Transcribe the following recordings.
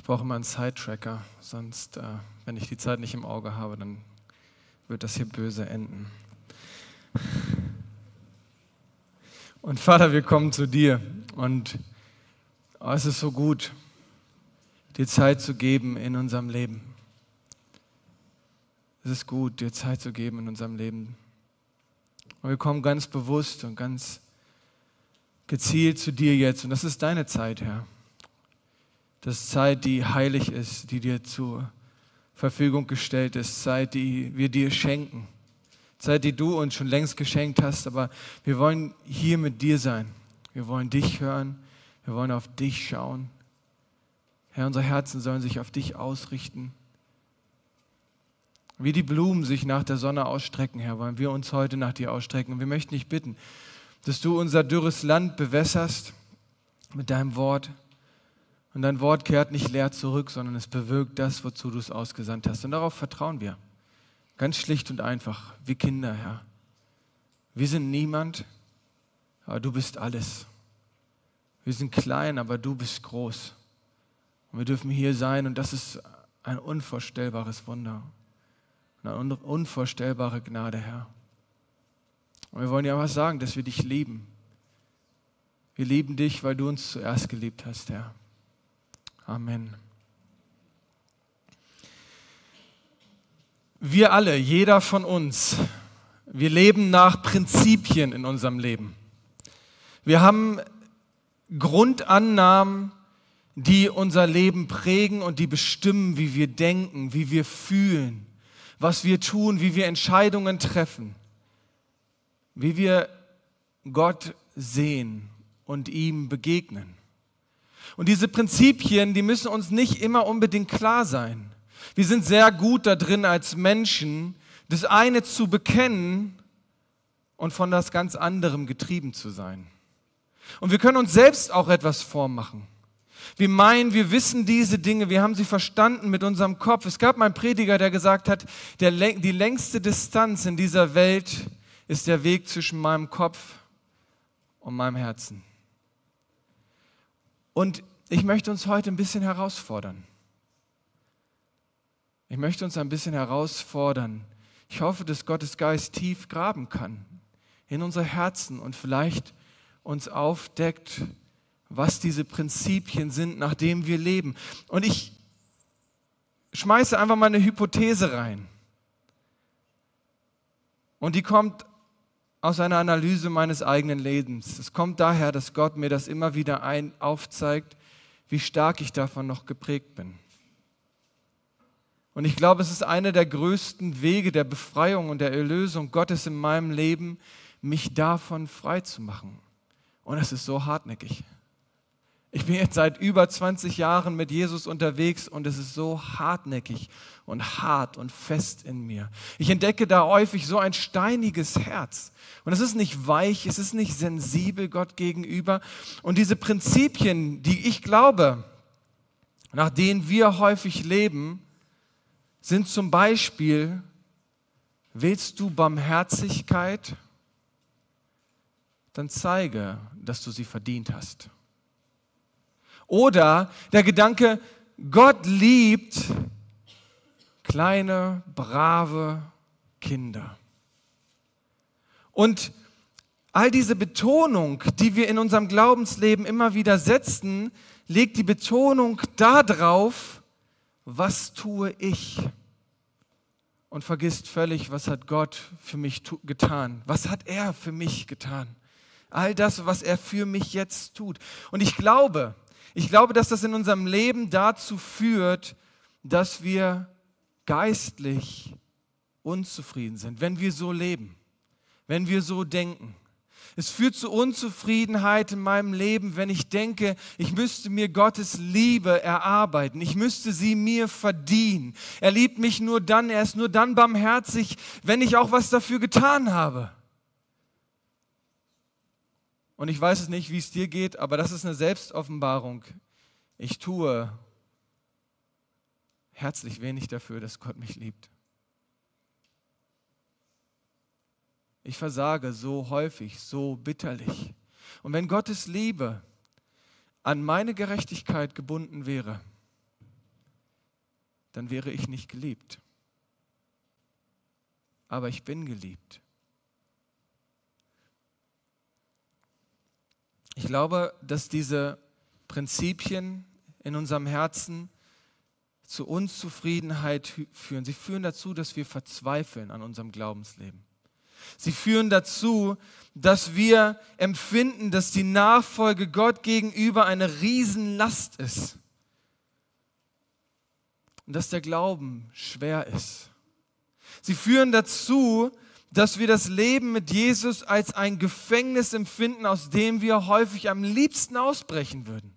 Ich brauche immer einen Side-Tracker, sonst, äh, wenn ich die Zeit nicht im Auge habe, dann wird das hier böse enden. Und Vater, wir kommen zu dir und oh, es ist so gut, dir Zeit zu geben in unserem Leben. Es ist gut, dir Zeit zu geben in unserem Leben. Und wir kommen ganz bewusst und ganz gezielt zu dir jetzt. Und das ist deine Zeit, Herr. Das ist Zeit, die heilig ist, die dir zur Verfügung gestellt ist. Zeit, die wir dir schenken. Zeit, die du uns schon längst geschenkt hast. Aber wir wollen hier mit dir sein. Wir wollen dich hören. Wir wollen auf dich schauen. Herr, unsere Herzen sollen sich auf dich ausrichten. Wie die Blumen sich nach der Sonne ausstrecken, Herr, wollen wir uns heute nach dir ausstrecken. Und wir möchten dich bitten, dass du unser dürres Land bewässerst mit deinem Wort. Und dein Wort kehrt nicht leer zurück, sondern es bewirkt das, wozu du es ausgesandt hast. Und darauf vertrauen wir. Ganz schlicht und einfach, wie Kinder, Herr. Wir sind niemand, aber du bist alles. Wir sind klein, aber du bist groß. Und wir dürfen hier sein und das ist ein unvorstellbares Wunder. Eine unvorstellbare Gnade, Herr. Und wir wollen dir was sagen, dass wir dich lieben. Wir lieben dich, weil du uns zuerst geliebt hast, Herr. Amen. Wir alle, jeder von uns, wir leben nach Prinzipien in unserem Leben. Wir haben Grundannahmen, die unser Leben prägen und die bestimmen, wie wir denken, wie wir fühlen, was wir tun, wie wir Entscheidungen treffen, wie wir Gott sehen und ihm begegnen. Und diese Prinzipien, die müssen uns nicht immer unbedingt klar sein. Wir sind sehr gut da drin als Menschen, das eine zu bekennen und von das ganz anderem getrieben zu sein. Und wir können uns selbst auch etwas vormachen. Wir meinen, wir wissen diese Dinge, wir haben sie verstanden mit unserem Kopf. Es gab mal einen Prediger, der gesagt hat, der, die längste Distanz in dieser Welt ist der Weg zwischen meinem Kopf und meinem Herzen. Und ich möchte uns heute ein bisschen herausfordern. Ich möchte uns ein bisschen herausfordern. Ich hoffe, dass Gottes Geist tief graben kann in unsere Herzen und vielleicht uns aufdeckt, was diese Prinzipien sind, nach denen wir leben. Und ich schmeiße einfach mal eine Hypothese rein. Und die kommt aus einer Analyse meines eigenen Lebens. Es kommt daher, dass Gott mir das immer wieder ein aufzeigt, wie stark ich davon noch geprägt bin. Und ich glaube, es ist einer der größten Wege der Befreiung und der Erlösung Gottes in meinem Leben, mich davon frei zu machen. Und es ist so hartnäckig. Ich bin jetzt seit über 20 Jahren mit Jesus unterwegs und es ist so hartnäckig und hart und fest in mir. Ich entdecke da häufig so ein steiniges Herz. Und es ist nicht weich, es ist nicht sensibel Gott gegenüber. Und diese Prinzipien, die ich glaube, nach denen wir häufig leben, sind zum Beispiel, willst du Barmherzigkeit? Dann zeige, dass du sie verdient hast. Oder der Gedanke, Gott liebt kleine, brave Kinder. Und all diese Betonung, die wir in unserem Glaubensleben immer wieder setzen, legt die Betonung darauf, was tue ich? Und vergisst völlig, was hat Gott für mich getan? Was hat er für mich getan? All das, was er für mich jetzt tut. Und ich glaube, ich glaube, dass das in unserem Leben dazu führt, dass wir geistlich unzufrieden sind, wenn wir so leben, wenn wir so denken. Es führt zu Unzufriedenheit in meinem Leben, wenn ich denke, ich müsste mir Gottes Liebe erarbeiten, ich müsste sie mir verdienen. Er liebt mich nur dann, er ist nur dann barmherzig, wenn ich auch was dafür getan habe. Und ich weiß es nicht, wie es dir geht, aber das ist eine Selbstoffenbarung. Ich tue herzlich wenig dafür, dass Gott mich liebt. Ich versage so häufig, so bitterlich. Und wenn Gottes Liebe an meine Gerechtigkeit gebunden wäre, dann wäre ich nicht geliebt. Aber ich bin geliebt. Ich glaube, dass diese Prinzipien in unserem Herzen zu Unzufriedenheit führen. Sie führen dazu, dass wir verzweifeln an unserem Glaubensleben. Sie führen dazu, dass wir empfinden, dass die Nachfolge Gott gegenüber eine Riesenlast ist und dass der Glauben schwer ist. Sie führen dazu, dass wir das Leben mit Jesus als ein Gefängnis empfinden, aus dem wir häufig am liebsten ausbrechen würden.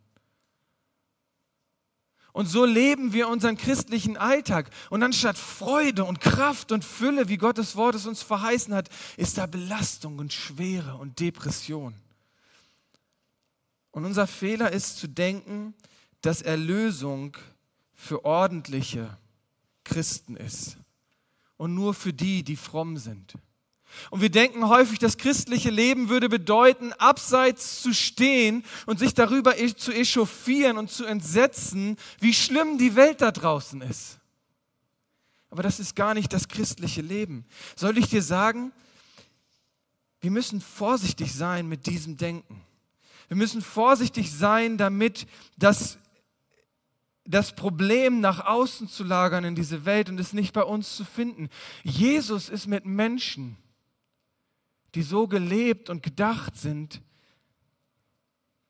Und so leben wir unseren christlichen Alltag. Und anstatt Freude und Kraft und Fülle, wie Gottes Wort es uns verheißen hat, ist da Belastung und Schwere und Depression. Und unser Fehler ist zu denken, dass Erlösung für ordentliche Christen ist und nur für die, die fromm sind. Und wir denken häufig, das christliche Leben würde bedeuten, abseits zu stehen und sich darüber e- zu echauffieren und zu entsetzen, wie schlimm die Welt da draußen ist. Aber das ist gar nicht das christliche Leben. Soll ich dir sagen, wir müssen vorsichtig sein mit diesem Denken. Wir müssen vorsichtig sein damit, dass das Problem nach außen zu lagern in diese Welt und es nicht bei uns zu finden. Jesus ist mit Menschen, die so gelebt und gedacht sind,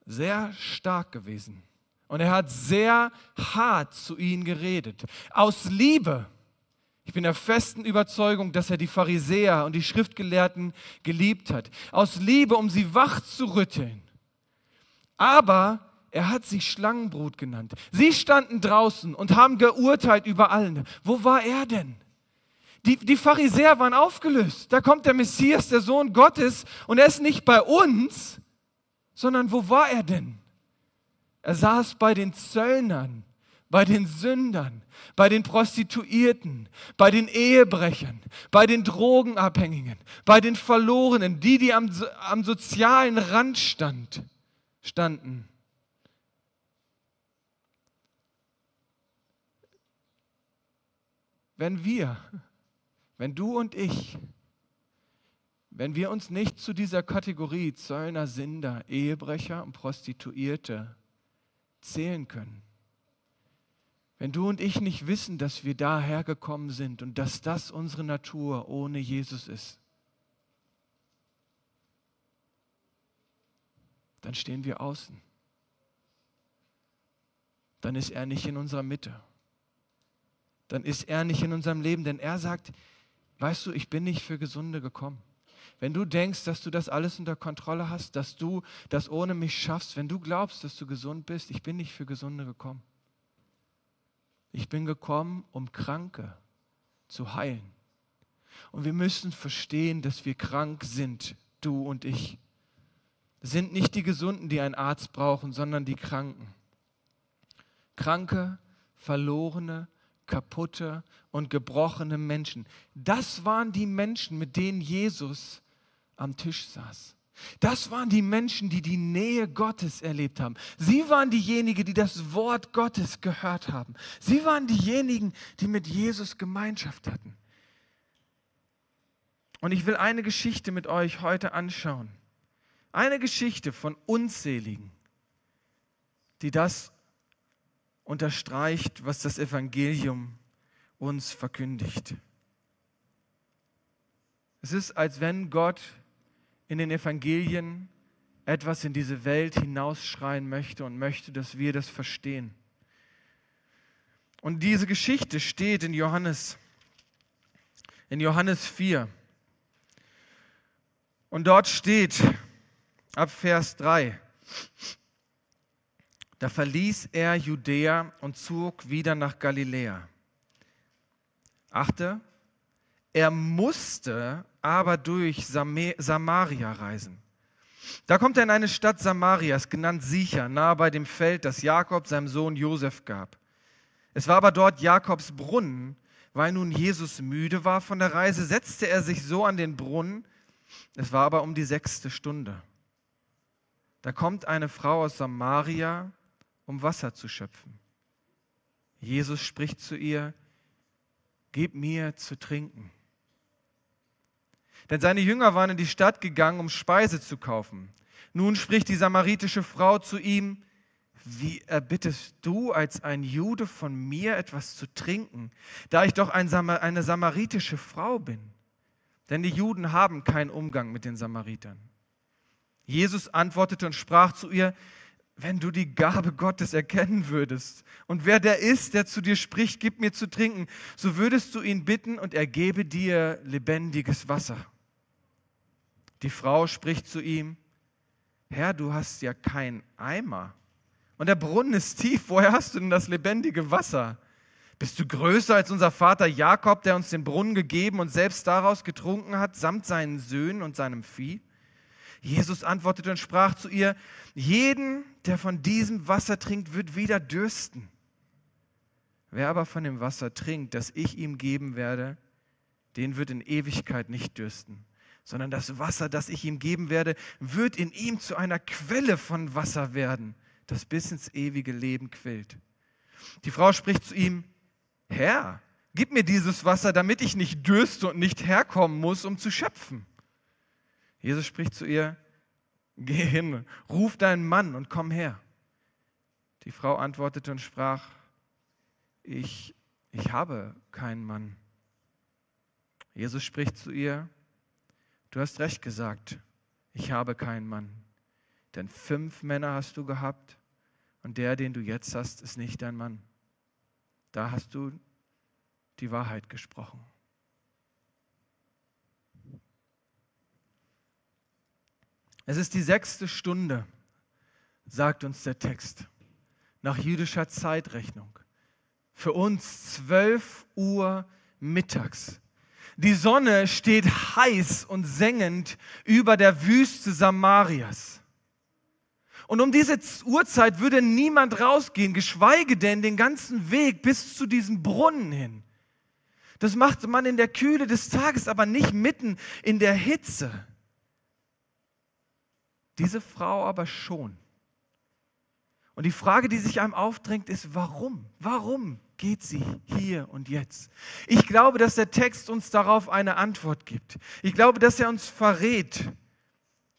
sehr stark gewesen. Und er hat sehr hart zu ihnen geredet. Aus Liebe. Ich bin der festen Überzeugung, dass er die Pharisäer und die Schriftgelehrten geliebt hat. Aus Liebe, um sie wach zu rütteln. Aber er hat sie Schlangenbrut genannt. Sie standen draußen und haben geurteilt über allen. Wo war er denn? Die, die Pharisäer waren aufgelöst. Da kommt der Messias, der Sohn Gottes, und er ist nicht bei uns, sondern wo war er denn? Er saß bei den Zöllnern, bei den Sündern, bei den Prostituierten, bei den Ehebrechern, bei den Drogenabhängigen, bei den Verlorenen, die, die am, am sozialen Rand stand, standen. Wenn wir, wenn du und ich, wenn wir uns nicht zu dieser Kategorie Zöllner, Sünder, Ehebrecher und Prostituierte zählen können, wenn du und ich nicht wissen, dass wir daher gekommen sind und dass das unsere Natur ohne Jesus ist, dann stehen wir außen. Dann ist er nicht in unserer Mitte dann ist er nicht in unserem Leben, denn er sagt, weißt du, ich bin nicht für Gesunde gekommen. Wenn du denkst, dass du das alles unter Kontrolle hast, dass du das ohne mich schaffst, wenn du glaubst, dass du gesund bist, ich bin nicht für Gesunde gekommen. Ich bin gekommen, um Kranke zu heilen. Und wir müssen verstehen, dass wir krank sind, du und ich. Es sind nicht die Gesunden, die einen Arzt brauchen, sondern die Kranken. Kranke, verlorene, kaputte und gebrochene Menschen. Das waren die Menschen, mit denen Jesus am Tisch saß. Das waren die Menschen, die die Nähe Gottes erlebt haben. Sie waren diejenigen, die das Wort Gottes gehört haben. Sie waren diejenigen, die mit Jesus Gemeinschaft hatten. Und ich will eine Geschichte mit euch heute anschauen. Eine Geschichte von unzähligen, die das unterstreicht, was das Evangelium uns verkündigt. Es ist, als wenn Gott in den Evangelien etwas in diese Welt hinausschreien möchte und möchte, dass wir das verstehen. Und diese Geschichte steht in Johannes, in Johannes 4. Und dort steht ab Vers 3, da verließ er Judäa und zog wieder nach Galiläa. Achte, er musste aber durch Samaria reisen. Da kommt er in eine Stadt Samarias, genannt Sicher, nahe bei dem Feld, das Jakob seinem Sohn Josef gab. Es war aber dort Jakobs Brunnen. Weil nun Jesus müde war von der Reise, setzte er sich so an den Brunnen. Es war aber um die sechste Stunde. Da kommt eine Frau aus Samaria, um Wasser zu schöpfen. Jesus spricht zu ihr, gib mir zu trinken. Denn seine Jünger waren in die Stadt gegangen, um Speise zu kaufen. Nun spricht die samaritische Frau zu ihm, wie erbittest du als ein Jude von mir etwas zu trinken, da ich doch ein Samar eine samaritische Frau bin? Denn die Juden haben keinen Umgang mit den Samaritern. Jesus antwortete und sprach zu ihr, wenn du die Gabe Gottes erkennen würdest und wer der ist, der zu dir spricht, gib mir zu trinken, so würdest du ihn bitten und er gebe dir lebendiges Wasser. Die Frau spricht zu ihm, Herr, du hast ja kein Eimer und der Brunnen ist tief, woher hast du denn das lebendige Wasser? Bist du größer als unser Vater Jakob, der uns den Brunnen gegeben und selbst daraus getrunken hat, samt seinen Söhnen und seinem Vieh? Jesus antwortete und sprach zu ihr, jeden, der von diesem Wasser trinkt, wird wieder dürsten. Wer aber von dem Wasser trinkt, das ich ihm geben werde, den wird in Ewigkeit nicht dürsten, sondern das Wasser, das ich ihm geben werde, wird in ihm zu einer Quelle von Wasser werden, das bis ins ewige Leben quillt. Die Frau spricht zu ihm, Herr, gib mir dieses Wasser, damit ich nicht dürste und nicht herkommen muss, um zu schöpfen. Jesus spricht zu ihr, geh hin, ruf deinen Mann und komm her. Die Frau antwortete und sprach, ich, ich habe keinen Mann. Jesus spricht zu ihr, du hast recht gesagt, ich habe keinen Mann. Denn fünf Männer hast du gehabt und der, den du jetzt hast, ist nicht dein Mann. Da hast du die Wahrheit gesprochen. Es ist die sechste Stunde, sagt uns der Text, nach jüdischer Zeitrechnung. Für uns zwölf Uhr mittags. Die Sonne steht heiß und sengend über der Wüste Samarias. Und um diese Uhrzeit würde niemand rausgehen, geschweige denn den ganzen Weg bis zu diesem Brunnen hin. Das macht man in der Kühle des Tages, aber nicht mitten in der Hitze. Diese Frau aber schon. Und die Frage, die sich einem aufdrängt, ist, warum? Warum geht sie hier und jetzt? Ich glaube, dass der Text uns darauf eine Antwort gibt. Ich glaube, dass er uns verrät,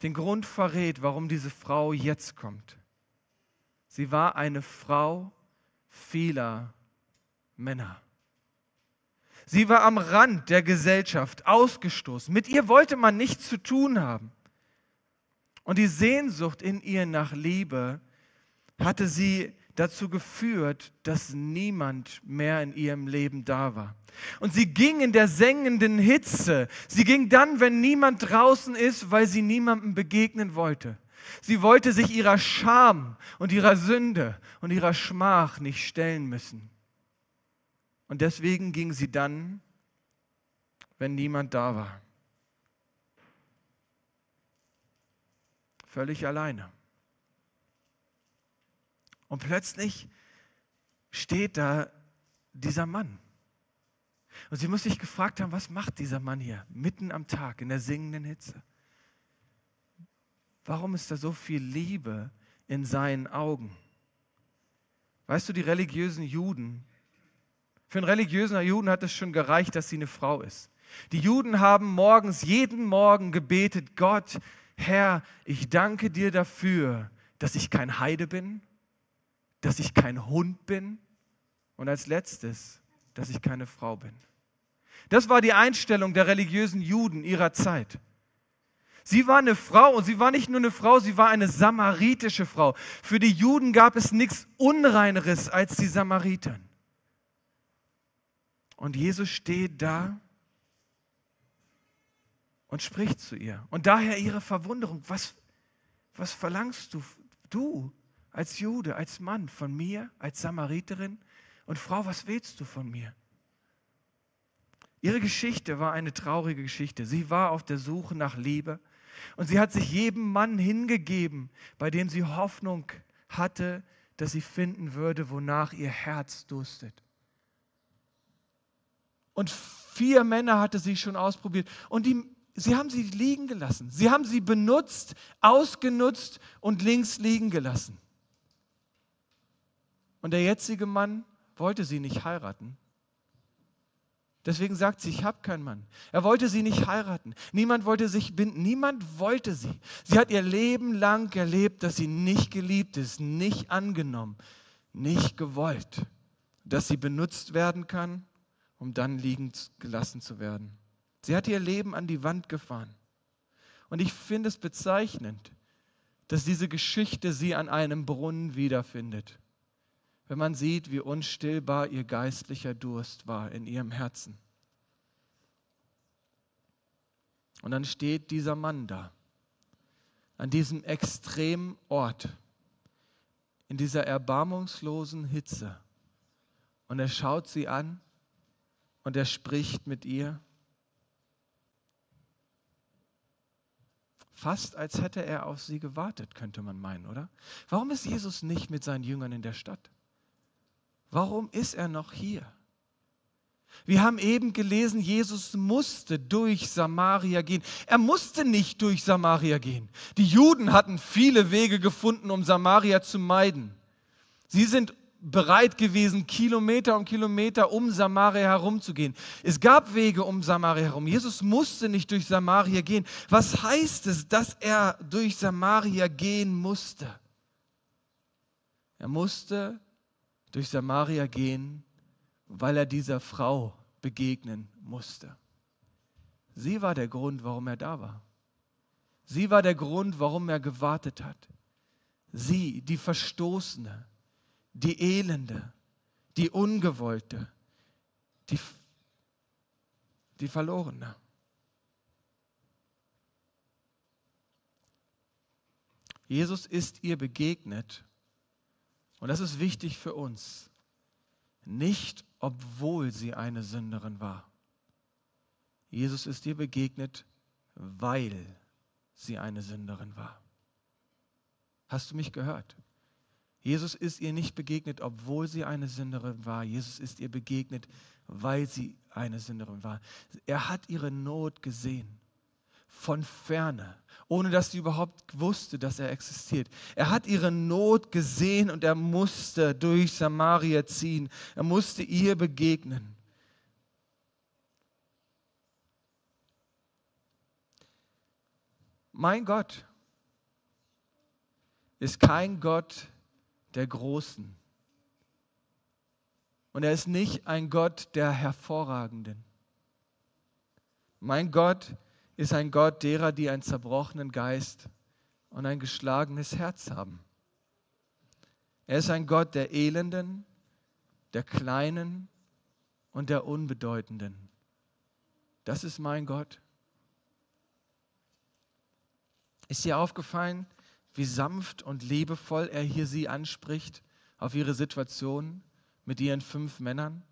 den Grund verrät, warum diese Frau jetzt kommt. Sie war eine Frau vieler Männer. Sie war am Rand der Gesellschaft, ausgestoßen. Mit ihr wollte man nichts zu tun haben. Und die Sehnsucht in ihr nach Liebe hatte sie dazu geführt, dass niemand mehr in ihrem Leben da war. Und sie ging in der sengenden Hitze. Sie ging dann, wenn niemand draußen ist, weil sie niemandem begegnen wollte. Sie wollte sich ihrer Scham und ihrer Sünde und ihrer Schmach nicht stellen müssen. Und deswegen ging sie dann, wenn niemand da war. Völlig alleine. Und plötzlich steht da dieser Mann. Und sie muss sich gefragt haben, was macht dieser Mann hier mitten am Tag in der singenden Hitze? Warum ist da so viel Liebe in seinen Augen? Weißt du, die religiösen Juden, für einen religiösen Juden hat es schon gereicht, dass sie eine Frau ist. Die Juden haben morgens, jeden Morgen gebetet, Gott, Herr, ich danke dir dafür, dass ich kein Heide bin, dass ich kein Hund bin und als letztes, dass ich keine Frau bin. Das war die Einstellung der religiösen Juden ihrer Zeit. Sie war eine Frau und sie war nicht nur eine Frau, sie war eine samaritische Frau. Für die Juden gab es nichts Unreineres als die Samaritern. Und Jesus steht da und spricht zu ihr. Und daher ihre Verwunderung, was, was verlangst du, du als Jude, als Mann von mir, als Samariterin? Und Frau, was willst du von mir? Ihre Geschichte war eine traurige Geschichte. Sie war auf der Suche nach Liebe und sie hat sich jedem Mann hingegeben, bei dem sie Hoffnung hatte, dass sie finden würde, wonach ihr Herz durstet. Und vier Männer hatte sie schon ausprobiert. Und die Sie haben sie liegen gelassen. Sie haben sie benutzt, ausgenutzt und links liegen gelassen. Und der jetzige Mann wollte sie nicht heiraten. Deswegen sagt sie, ich habe keinen Mann. Er wollte sie nicht heiraten. Niemand wollte sich binden. Niemand wollte sie. Sie hat ihr Leben lang erlebt, dass sie nicht geliebt ist, nicht angenommen, nicht gewollt. Dass sie benutzt werden kann, um dann liegen gelassen zu werden. Sie hat ihr Leben an die Wand gefahren. Und ich finde es bezeichnend, dass diese Geschichte sie an einem Brunnen wiederfindet wenn man sieht, wie unstillbar ihr geistlicher Durst war in ihrem Herzen. Und dann steht dieser Mann da, an diesem extremen Ort, in dieser erbarmungslosen Hitze. Und er schaut sie an und er spricht mit ihr. Fast als hätte er auf sie gewartet, könnte man meinen, oder? Warum ist Jesus nicht mit seinen Jüngern in der Stadt? Warum ist er noch hier? Wir haben eben gelesen, Jesus musste durch Samaria gehen. Er musste nicht durch Samaria gehen. Die Juden hatten viele Wege gefunden, um Samaria zu meiden. Sie sind bereit gewesen, Kilometer um Kilometer um Samaria herumzugehen. Es gab Wege um Samaria herum. Jesus musste nicht durch Samaria gehen. Was heißt es, dass er durch Samaria gehen musste? Er musste durch Samaria gehen, weil er dieser Frau begegnen musste. Sie war der Grund, warum er da war. Sie war der Grund, warum er gewartet hat. Sie, die Verstoßene, die Elende, die Ungewollte, die, die Verlorene. Jesus ist ihr begegnet und das ist wichtig für uns, nicht obwohl sie eine Sünderin war. Jesus ist ihr begegnet, weil sie eine Sünderin war. Hast du mich gehört? Jesus ist ihr nicht begegnet, obwohl sie eine Sünderin war. Jesus ist ihr begegnet, weil sie eine Sünderin war. Er hat ihre Not gesehen von ferne, ohne dass sie überhaupt wusste, dass er existiert. Er hat ihre Not gesehen und er musste durch Samaria ziehen. Er musste ihr begegnen. Mein Gott ist kein Gott der Großen. Und er ist nicht ein Gott der Hervorragenden. Mein Gott ist ein Gott derer, die einen zerbrochenen Geist und ein geschlagenes Herz haben. Er ist ein Gott der Elenden, der Kleinen und der Unbedeutenden. Das ist mein Gott. Ist dir aufgefallen, wie sanft und liebevoll er hier sie anspricht auf ihre Situation mit ihren fünf Männern?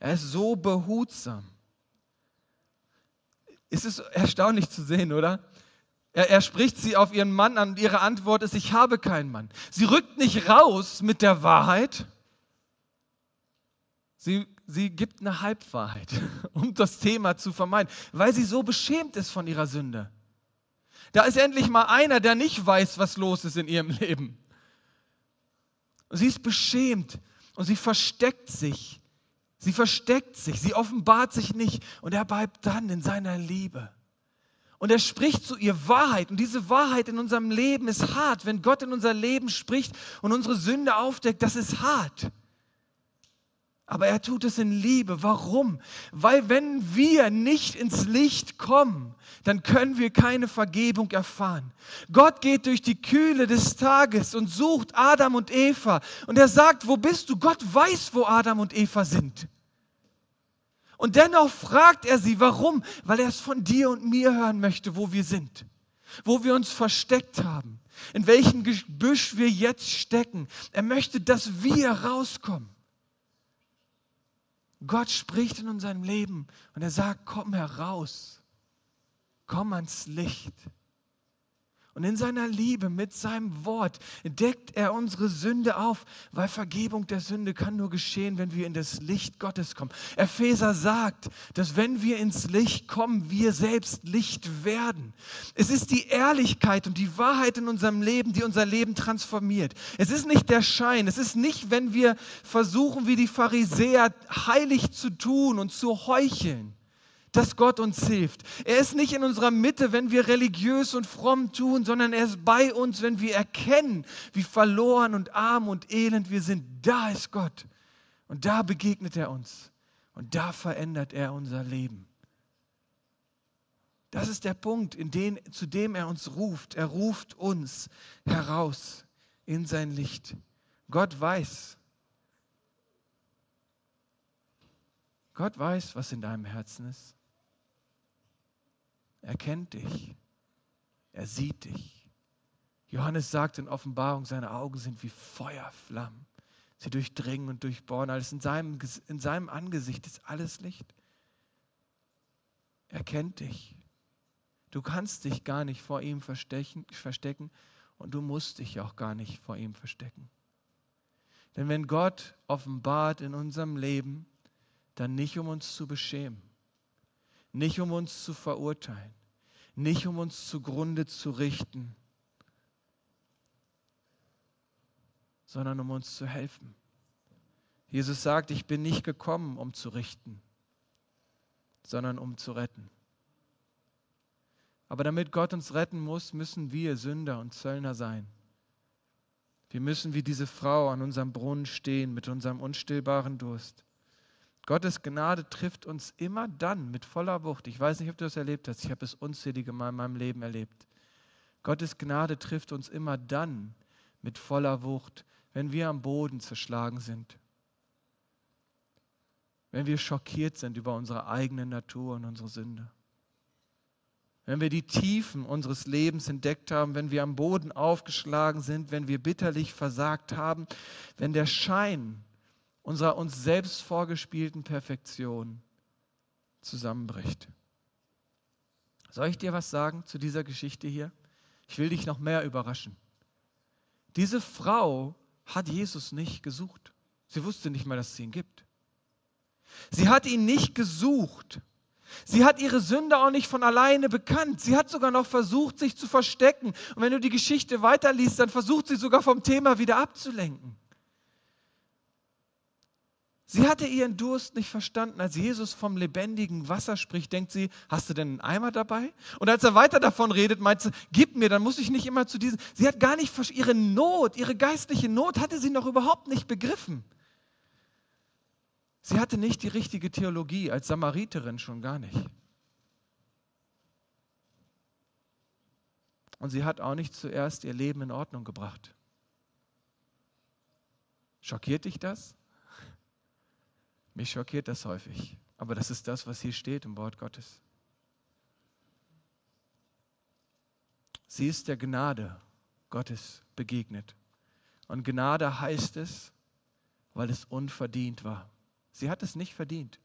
Er ist so behutsam. Es ist erstaunlich zu sehen, oder? Er, er, spricht sie auf ihren Mann an und ihre Antwort ist, ich habe keinen Mann. Sie rückt nicht raus mit der Wahrheit. Sie, sie gibt eine Halbwahrheit, um das Thema zu vermeiden, weil sie so beschämt ist von ihrer Sünde. Da ist endlich mal einer, der nicht weiß, was los ist in ihrem Leben. Und sie ist beschämt und sie versteckt sich Sie versteckt sich, sie offenbart sich nicht und er bleibt dann in seiner Liebe. Und er spricht zu ihr Wahrheit. Und diese Wahrheit in unserem Leben ist hart. Wenn Gott in unser Leben spricht und unsere Sünde aufdeckt, das ist hart. Aber er tut es in Liebe. Warum? Weil wenn wir nicht ins Licht kommen, dann können wir keine Vergebung erfahren. Gott geht durch die Kühle des Tages und sucht Adam und Eva. Und er sagt, wo bist du? Gott weiß, wo Adam und Eva sind. Und dennoch fragt er sie, warum? Weil er es von dir und mir hören möchte, wo wir sind, wo wir uns versteckt haben, in welchem Gebüsch wir jetzt stecken. Er möchte, dass wir rauskommen. Gott spricht in unserem Leben und er sagt, komm heraus, komm ans Licht. Und in seiner Liebe mit seinem Wort deckt er unsere Sünde auf, weil Vergebung der Sünde kann nur geschehen, wenn wir in das Licht Gottes kommen. Epheser sagt, dass wenn wir ins Licht kommen, wir selbst Licht werden. Es ist die Ehrlichkeit und die Wahrheit in unserem Leben, die unser Leben transformiert. Es ist nicht der Schein. Es ist nicht, wenn wir versuchen, wie die Pharisäer heilig zu tun und zu heucheln dass Gott uns hilft. Er ist nicht in unserer Mitte, wenn wir religiös und fromm tun, sondern er ist bei uns, wenn wir erkennen, wie verloren und arm und elend wir sind. Da ist Gott. Und da begegnet er uns. Und da verändert er unser Leben. Das ist der Punkt, in den, zu dem er uns ruft. Er ruft uns heraus in sein Licht. Gott weiß. Gott weiß, was in deinem Herzen ist. Er kennt dich. Er sieht dich. Johannes sagt in Offenbarung, seine Augen sind wie Feuerflammen. Sie durchdringen und durchbohren alles. In seinem, in seinem Angesicht ist alles Licht. Er kennt dich. Du kannst dich gar nicht vor ihm verstecken und du musst dich auch gar nicht vor ihm verstecken. Denn wenn Gott offenbart in unserem Leben, dann nicht um uns zu beschämen, nicht um uns zu verurteilen, nicht um uns zugrunde zu richten, sondern um uns zu helfen. Jesus sagt, ich bin nicht gekommen, um zu richten, sondern um zu retten. Aber damit Gott uns retten muss, müssen wir Sünder und Zöllner sein. Wir müssen wie diese Frau an unserem Brunnen stehen mit unserem unstillbaren Durst. Gottes Gnade trifft uns immer dann mit voller Wucht. Ich weiß nicht, ob du das erlebt hast. Ich habe es unzählige Mal in meinem Leben erlebt. Gottes Gnade trifft uns immer dann mit voller Wucht, wenn wir am Boden zerschlagen sind. Wenn wir schockiert sind über unsere eigene Natur und unsere Sünde. Wenn wir die Tiefen unseres Lebens entdeckt haben, wenn wir am Boden aufgeschlagen sind, wenn wir bitterlich versagt haben, wenn der Schein unserer uns selbst vorgespielten Perfektion zusammenbricht. Soll ich dir was sagen zu dieser Geschichte hier? Ich will dich noch mehr überraschen. Diese Frau hat Jesus nicht gesucht. Sie wusste nicht mal, dass es ihn gibt. Sie hat ihn nicht gesucht. Sie hat ihre Sünde auch nicht von alleine bekannt. Sie hat sogar noch versucht, sich zu verstecken. Und wenn du die Geschichte weiterliest, dann versucht sie sogar vom Thema wieder abzulenken. Sie hatte ihren Durst nicht verstanden. Als Jesus vom lebendigen Wasser spricht, denkt sie, hast du denn einen Eimer dabei? Und als er weiter davon redet, meint sie, gib mir, dann muss ich nicht immer zu diesem. Sie hat gar nicht ihre Not, ihre geistliche Not hatte sie noch überhaupt nicht begriffen. Sie hatte nicht die richtige Theologie, als Samariterin schon gar nicht. Und sie hat auch nicht zuerst ihr Leben in Ordnung gebracht. Schockiert dich das? Mich schockiert das häufig, aber das ist das, was hier steht im Wort Gottes. Sie ist der Gnade Gottes begegnet. Und Gnade heißt es, weil es unverdient war. Sie hat es nicht verdient.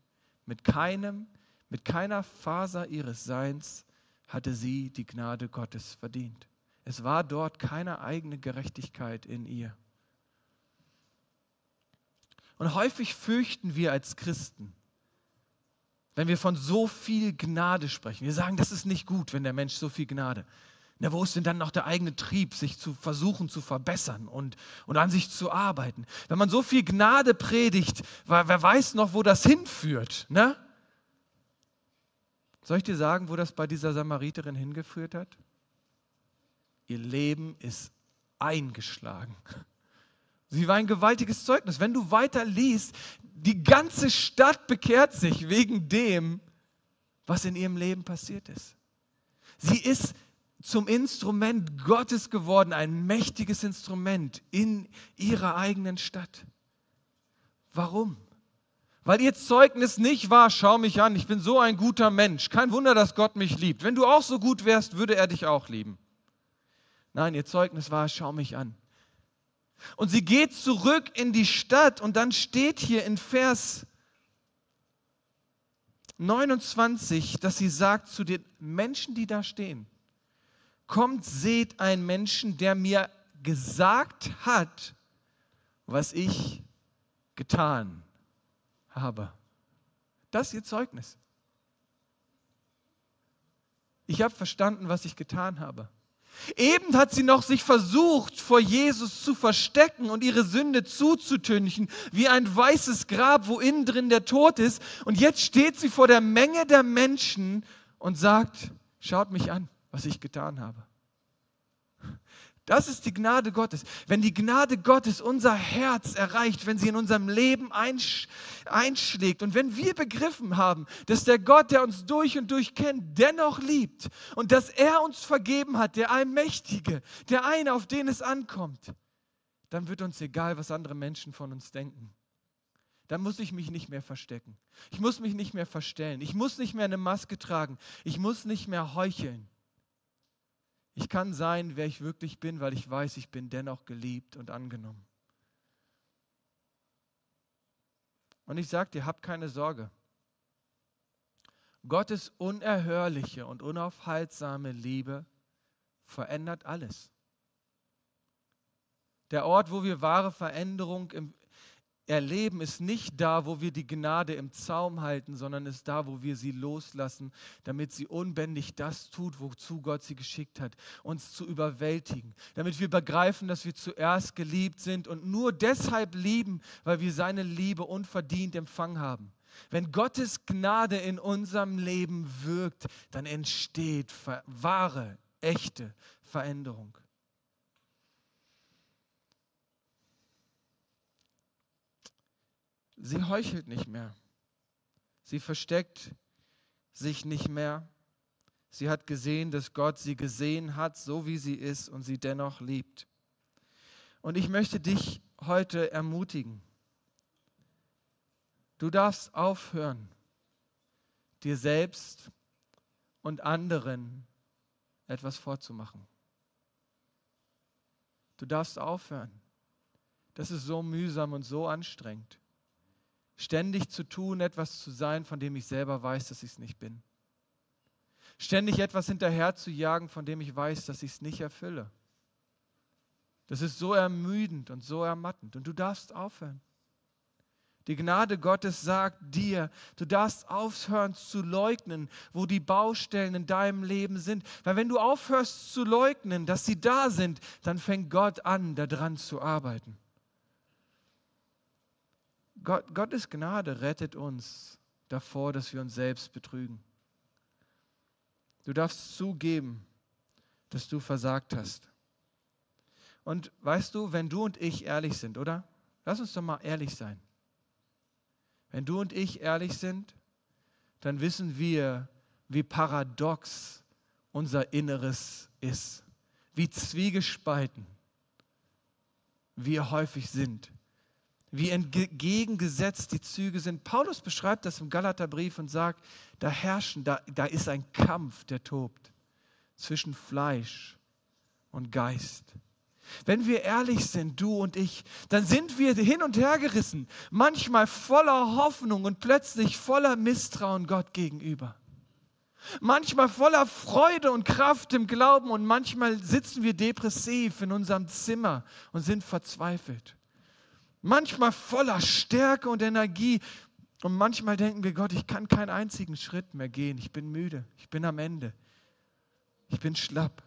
Mit keinem, mit keiner Faser ihres Seins hatte sie die Gnade Gottes verdient. Es war dort keine eigene Gerechtigkeit in ihr. Und häufig fürchten wir als Christen, wenn wir von so viel Gnade sprechen. Wir sagen, das ist nicht gut, wenn der Mensch so viel Gnade. Na, wo ist denn dann noch der eigene Trieb, sich zu versuchen zu verbessern und, und an sich zu arbeiten? Wenn man so viel Gnade predigt, wer, wer weiß noch, wo das hinführt? Ne? Soll ich dir sagen, wo das bei dieser Samariterin hingeführt hat? Ihr Leben ist eingeschlagen. Sie war ein gewaltiges Zeugnis. Wenn du weiter liest, die ganze Stadt bekehrt sich wegen dem, was in ihrem Leben passiert ist. Sie ist zum Instrument Gottes geworden, ein mächtiges Instrument in ihrer eigenen Stadt. Warum? Weil ihr Zeugnis nicht war, schau mich an, ich bin so ein guter Mensch. Kein Wunder, dass Gott mich liebt. Wenn du auch so gut wärst, würde er dich auch lieben. Nein, ihr Zeugnis war, schau mich an. Und sie geht zurück in die Stadt und dann steht hier in Vers 29, dass sie sagt zu den Menschen, die da stehen, kommt, seht einen Menschen, der mir gesagt hat, was ich getan habe. Das ist ihr Zeugnis. Ich habe verstanden, was ich getan habe. Eben hat sie noch sich versucht, vor Jesus zu verstecken und ihre Sünde zuzutünchen, wie ein weißes Grab, wo innen drin der Tod ist. Und jetzt steht sie vor der Menge der Menschen und sagt, schaut mich an, was ich getan habe. Das ist die Gnade Gottes. Wenn die Gnade Gottes unser Herz erreicht, wenn sie in unserem Leben einschlägt und wenn wir begriffen haben, dass der Gott, der uns durch und durch kennt, dennoch liebt und dass er uns vergeben hat, der Allmächtige, der eine, auf den es ankommt, dann wird uns egal, was andere Menschen von uns denken. Dann muss ich mich nicht mehr verstecken. Ich muss mich nicht mehr verstellen. Ich muss nicht mehr eine Maske tragen. Ich muss nicht mehr heucheln. Ich kann sein, wer ich wirklich bin, weil ich weiß, ich bin dennoch geliebt und angenommen. Und ich sage dir, hab keine Sorge. Gottes unerhörliche und unaufhaltsame Liebe verändert alles. Der Ort, wo wir wahre Veränderung im, erleben, ist nicht da, wo wir die Gnade im Zaum halten, sondern ist da, wo wir sie loslassen, damit sie unbändig das tut, wozu Gott sie geschickt hat, uns zu überwältigen, damit wir begreifen, dass wir zuerst geliebt sind und nur deshalb lieben, weil wir seine Liebe unverdient empfangen haben. Wenn Gottes Gnade in unserem Leben wirkt, dann entsteht wahre, echte Veränderung. Sie heuchelt nicht mehr. Sie versteckt sich nicht mehr. Sie hat gesehen, dass Gott sie gesehen hat, so wie sie ist und sie dennoch liebt. Und ich möchte dich heute ermutigen. Du darfst aufhören, dir selbst und anderen etwas vorzumachen. Du darfst aufhören. Das ist so mühsam und so anstrengend ständig zu tun, etwas zu sein, von dem ich selber weiß, dass ich es nicht bin. Ständig etwas hinterher zu jagen, von dem ich weiß, dass ich es nicht erfülle. Das ist so ermüdend und so ermattend. Und du darfst aufhören. Die Gnade Gottes sagt dir, du darfst aufhören zu leugnen, wo die Baustellen in deinem Leben sind. Weil wenn du aufhörst zu leugnen, dass sie da sind, dann fängt Gott an, daran zu arbeiten. Gott, Gottes Gnade rettet uns davor, dass wir uns selbst betrügen. Du darfst zugeben, dass du versagt hast. Und weißt du, wenn du und ich ehrlich sind, oder? Lass uns doch mal ehrlich sein. Wenn du und ich ehrlich sind, dann wissen wir, wie paradox unser Inneres ist, wie zwiegespalten wir häufig sind wie entgegengesetzt die Züge sind. Paulus beschreibt das im Galaterbrief und sagt, da herrschen, da, da ist ein Kampf, der tobt zwischen Fleisch und Geist. Wenn wir ehrlich sind, du und ich, dann sind wir hin und her gerissen, manchmal voller Hoffnung und plötzlich voller Misstrauen Gott gegenüber. Manchmal voller Freude und Kraft im Glauben und manchmal sitzen wir depressiv in unserem Zimmer und sind verzweifelt manchmal voller Stärke und Energie. Und manchmal denken wir, Gott, ich kann keinen einzigen Schritt mehr gehen. Ich bin müde. Ich bin am Ende. Ich bin schlapp.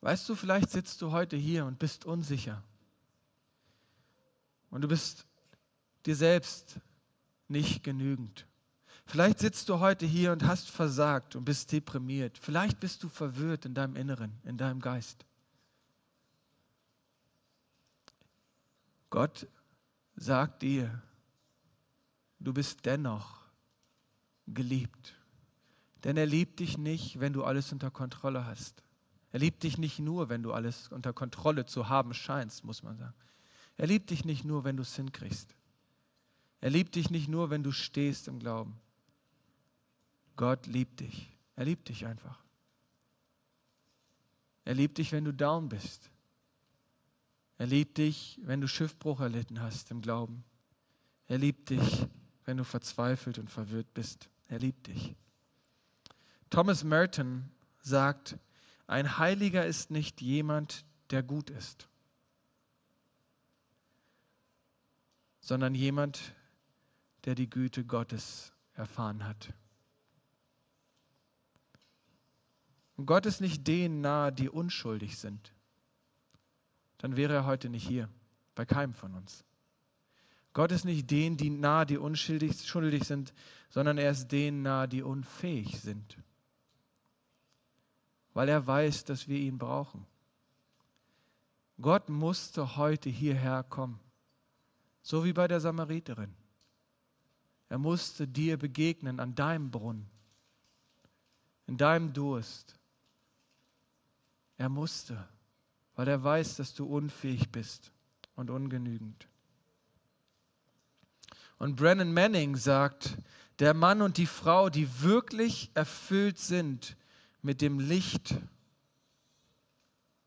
Weißt du, vielleicht sitzt du heute hier und bist unsicher. Und du bist dir selbst nicht genügend. Vielleicht sitzt du heute hier und hast versagt und bist deprimiert. Vielleicht bist du verwirrt in deinem Inneren, in deinem Geist. Gott sagt dir, du bist dennoch geliebt. Denn er liebt dich nicht, wenn du alles unter Kontrolle hast. Er liebt dich nicht nur, wenn du alles unter Kontrolle zu haben scheinst, muss man sagen. Er liebt dich nicht nur, wenn du es hinkriegst. Er liebt dich nicht nur, wenn du stehst im Glauben. Gott liebt dich. Er liebt dich einfach. Er liebt dich, wenn du down bist. Er liebt dich, wenn du Schiffbruch erlitten hast im Glauben. Er liebt dich, wenn du verzweifelt und verwirrt bist. Er liebt dich. Thomas Merton sagt, ein Heiliger ist nicht jemand, der gut ist, sondern jemand, der die Güte Gottes erfahren hat. Und Gott ist nicht denen nahe, die unschuldig sind. Dann wäre er heute nicht hier, bei keinem von uns. Gott ist nicht denen, die nahe, die unschuldig schuldig sind, sondern er ist denen nahe, die unfähig sind. Weil er weiß, dass wir ihn brauchen. Gott musste heute hierher kommen, so wie bei der Samariterin. Er musste dir begegnen an deinem Brunnen, in deinem Durst. Er musste, weil er weiß, dass du unfähig bist und ungenügend. Und Brennan Manning sagt, der Mann und die Frau, die wirklich erfüllt sind mit dem Licht,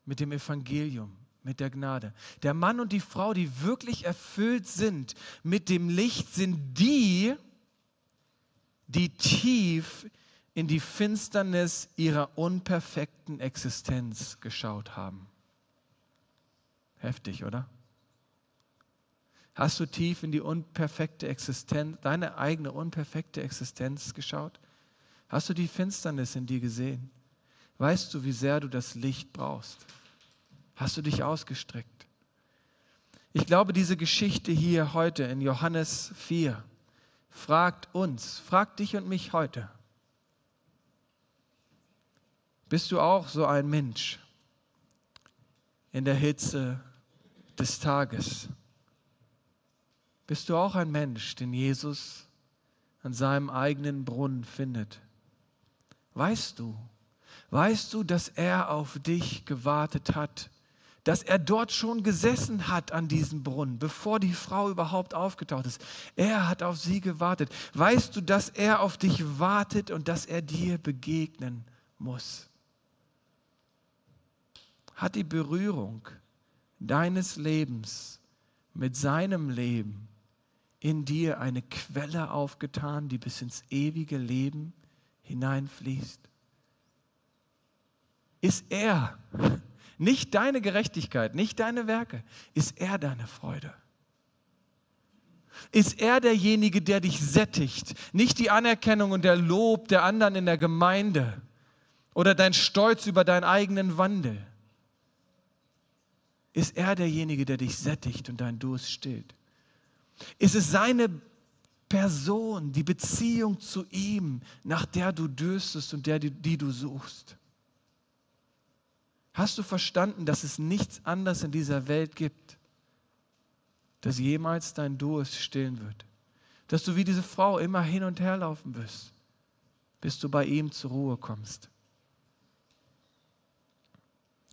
mit dem Evangelium, mit der Gnade. Der Mann und die Frau, die wirklich erfüllt sind mit dem Licht, sind die, die tief in die Finsternis ihrer unperfekten Existenz geschaut haben. Heftig, oder? Hast du tief in die unperfekte Existenz, deine eigene unperfekte Existenz geschaut? Hast du die Finsternis in dir gesehen? Weißt du, wie sehr du das Licht brauchst? Hast du dich ausgestreckt? Ich glaube, diese Geschichte hier heute in Johannes 4 fragt uns, fragt dich und mich heute. Bist du auch so ein Mensch in der Hitze des Tages? Bist du auch ein Mensch, den Jesus an seinem eigenen Brunnen findet? Weißt du, weißt du, dass er auf dich gewartet hat? dass er dort schon gesessen hat an diesem Brunnen, bevor die Frau überhaupt aufgetaucht ist. Er hat auf sie gewartet. Weißt du, dass er auf dich wartet und dass er dir begegnen muss? Hat die Berührung deines Lebens mit seinem Leben in dir eine Quelle aufgetan, die bis ins ewige Leben hineinfließt? Ist er nicht deine Gerechtigkeit, nicht deine Werke. Ist er deine Freude? Ist er derjenige, der dich sättigt? Nicht die Anerkennung und der Lob der anderen in der Gemeinde oder dein Stolz über deinen eigenen Wandel. Ist er derjenige, der dich sättigt und deinen Durst stillt? Ist es seine Person, die Beziehung zu ihm, nach der du dürstest und der, die, die du suchst? Hast du verstanden, dass es nichts anderes in dieser Welt gibt, das jemals dein Durst stillen wird? Dass du wie diese Frau immer hin und her laufen wirst, bis du bei ihm zur Ruhe kommst.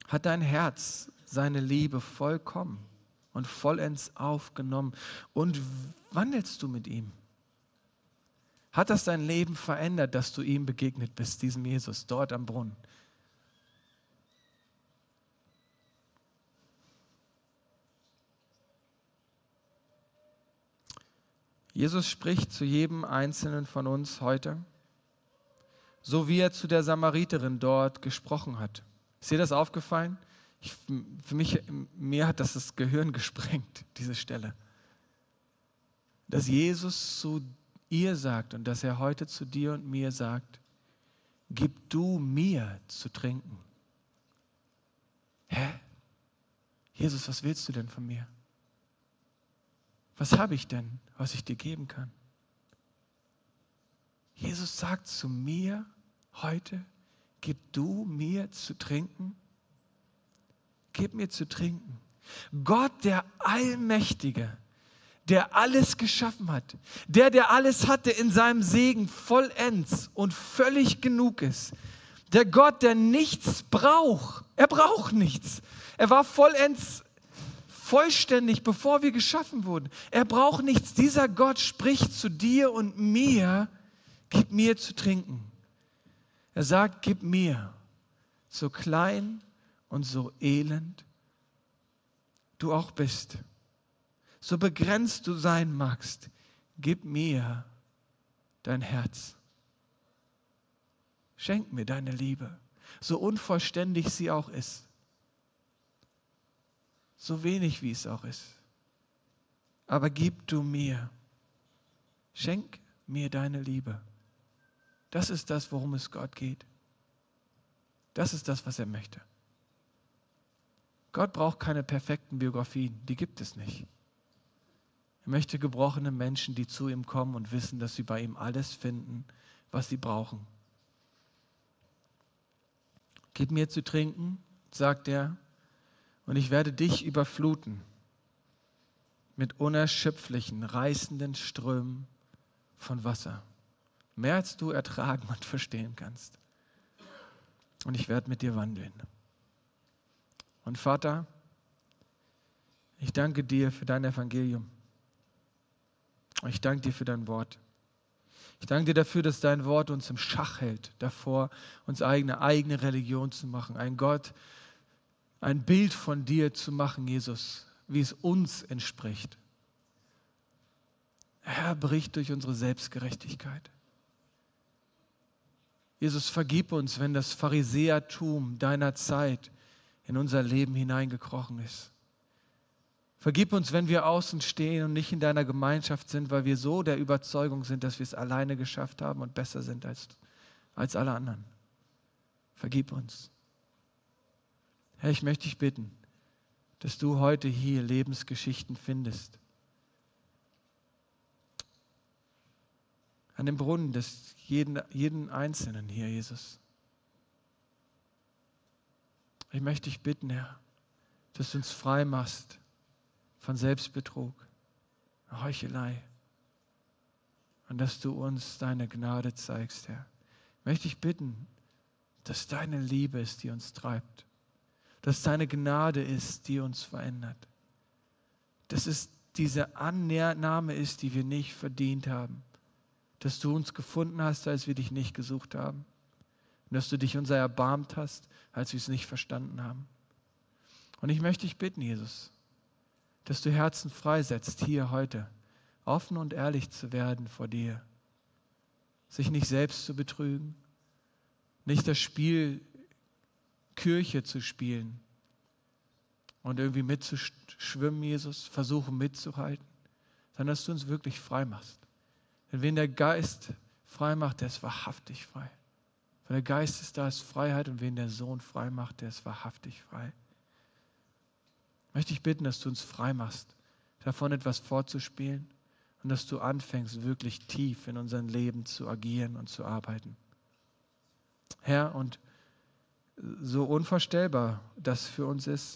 Hat dein Herz seine Liebe vollkommen und vollends aufgenommen und wandelst du mit ihm? Hat das dein Leben verändert, dass du ihm begegnet bist, diesem Jesus, dort am Brunnen? Jesus spricht zu jedem Einzelnen von uns heute, so wie er zu der Samariterin dort gesprochen hat. Ist dir das aufgefallen? Ich, für mich, mir hat das das Gehirn gesprengt, diese Stelle. Dass Jesus zu ihr sagt und dass er heute zu dir und mir sagt, gib du mir zu trinken. Hä? Jesus, was willst du denn von mir? Was habe ich denn, was ich dir geben kann? Jesus sagt zu mir heute, gib du mir zu trinken. Gib mir zu trinken. Gott, der Allmächtige, der alles geschaffen hat, der, der alles hatte in seinem Segen vollends und völlig genug ist, der Gott, der nichts braucht, er braucht nichts. Er war vollends vollständig, bevor wir geschaffen wurden. Er braucht nichts. Dieser Gott spricht zu dir und mir, gib mir zu trinken. Er sagt, gib mir, so klein und so elend du auch bist, so begrenzt du sein magst, gib mir dein Herz. Schenk mir deine Liebe, so unvollständig sie auch ist, so wenig wie es auch ist. Aber gib du mir, schenk mir deine Liebe. Das ist das, worum es Gott geht. Das ist das, was er möchte. Gott braucht keine perfekten Biografien, die gibt es nicht. Er möchte gebrochene Menschen, die zu ihm kommen und wissen, dass sie bei ihm alles finden, was sie brauchen. Gib mir zu trinken, sagt er, und ich werde dich überfluten mit unerschöpflichen, reißenden Strömen von Wasser. Mehr als du ertragen und verstehen kannst. Und ich werde mit dir wandeln. Und Vater, ich danke dir für dein Evangelium. Ich danke dir für dein Wort. Ich danke dir dafür, dass dein Wort uns im Schach hält, davor uns eigene, eigene Religion zu machen, ein Gott, ein Bild von dir zu machen, Jesus, wie es uns entspricht. Herr, bricht durch unsere Selbstgerechtigkeit. Jesus, vergib uns, wenn das Pharisäertum deiner Zeit in unser Leben hineingekrochen ist. Vergib uns, wenn wir außen stehen und nicht in deiner Gemeinschaft sind, weil wir so der Überzeugung sind, dass wir es alleine geschafft haben und besser sind als, als alle anderen. Vergib uns. Herr, ich möchte dich bitten, dass du heute hier Lebensgeschichten findest. An dem Brunnen des jeden, jeden Einzelnen hier, Jesus. Ich möchte dich bitten, Herr, dass du uns frei machst von Selbstbetrug, Heuchelei. Und dass du uns deine Gnade zeigst, Herr. Möchte ich bitten, dass deine Liebe ist, die uns treibt. Dass deine Gnade ist, die uns verändert. Dass es diese Annahme ist, die wir nicht verdient haben. Dass du uns gefunden hast, als wir dich nicht gesucht haben. Und dass du dich unser erbarmt hast, als wir es nicht verstanden haben. Und ich möchte dich bitten, Jesus, dass du Herzen freisetzt, hier heute, offen und ehrlich zu werden vor dir, sich nicht selbst zu betrügen, nicht das Spiel Kirche zu spielen und irgendwie mitzuschwimmen, Jesus, versuchen mitzuhalten, sondern dass du uns wirklich frei machst. Denn wenn der Geist frei macht, der ist wahrhaftig frei. Wenn der Geist ist, da ist Freiheit und wen der Sohn frei macht, der ist wahrhaftig frei möchte ich bitten, dass du uns frei machst, davon etwas vorzuspielen und dass du anfängst, wirklich tief in unserem Leben zu agieren und zu arbeiten. Herr, und so unvorstellbar das für uns ist,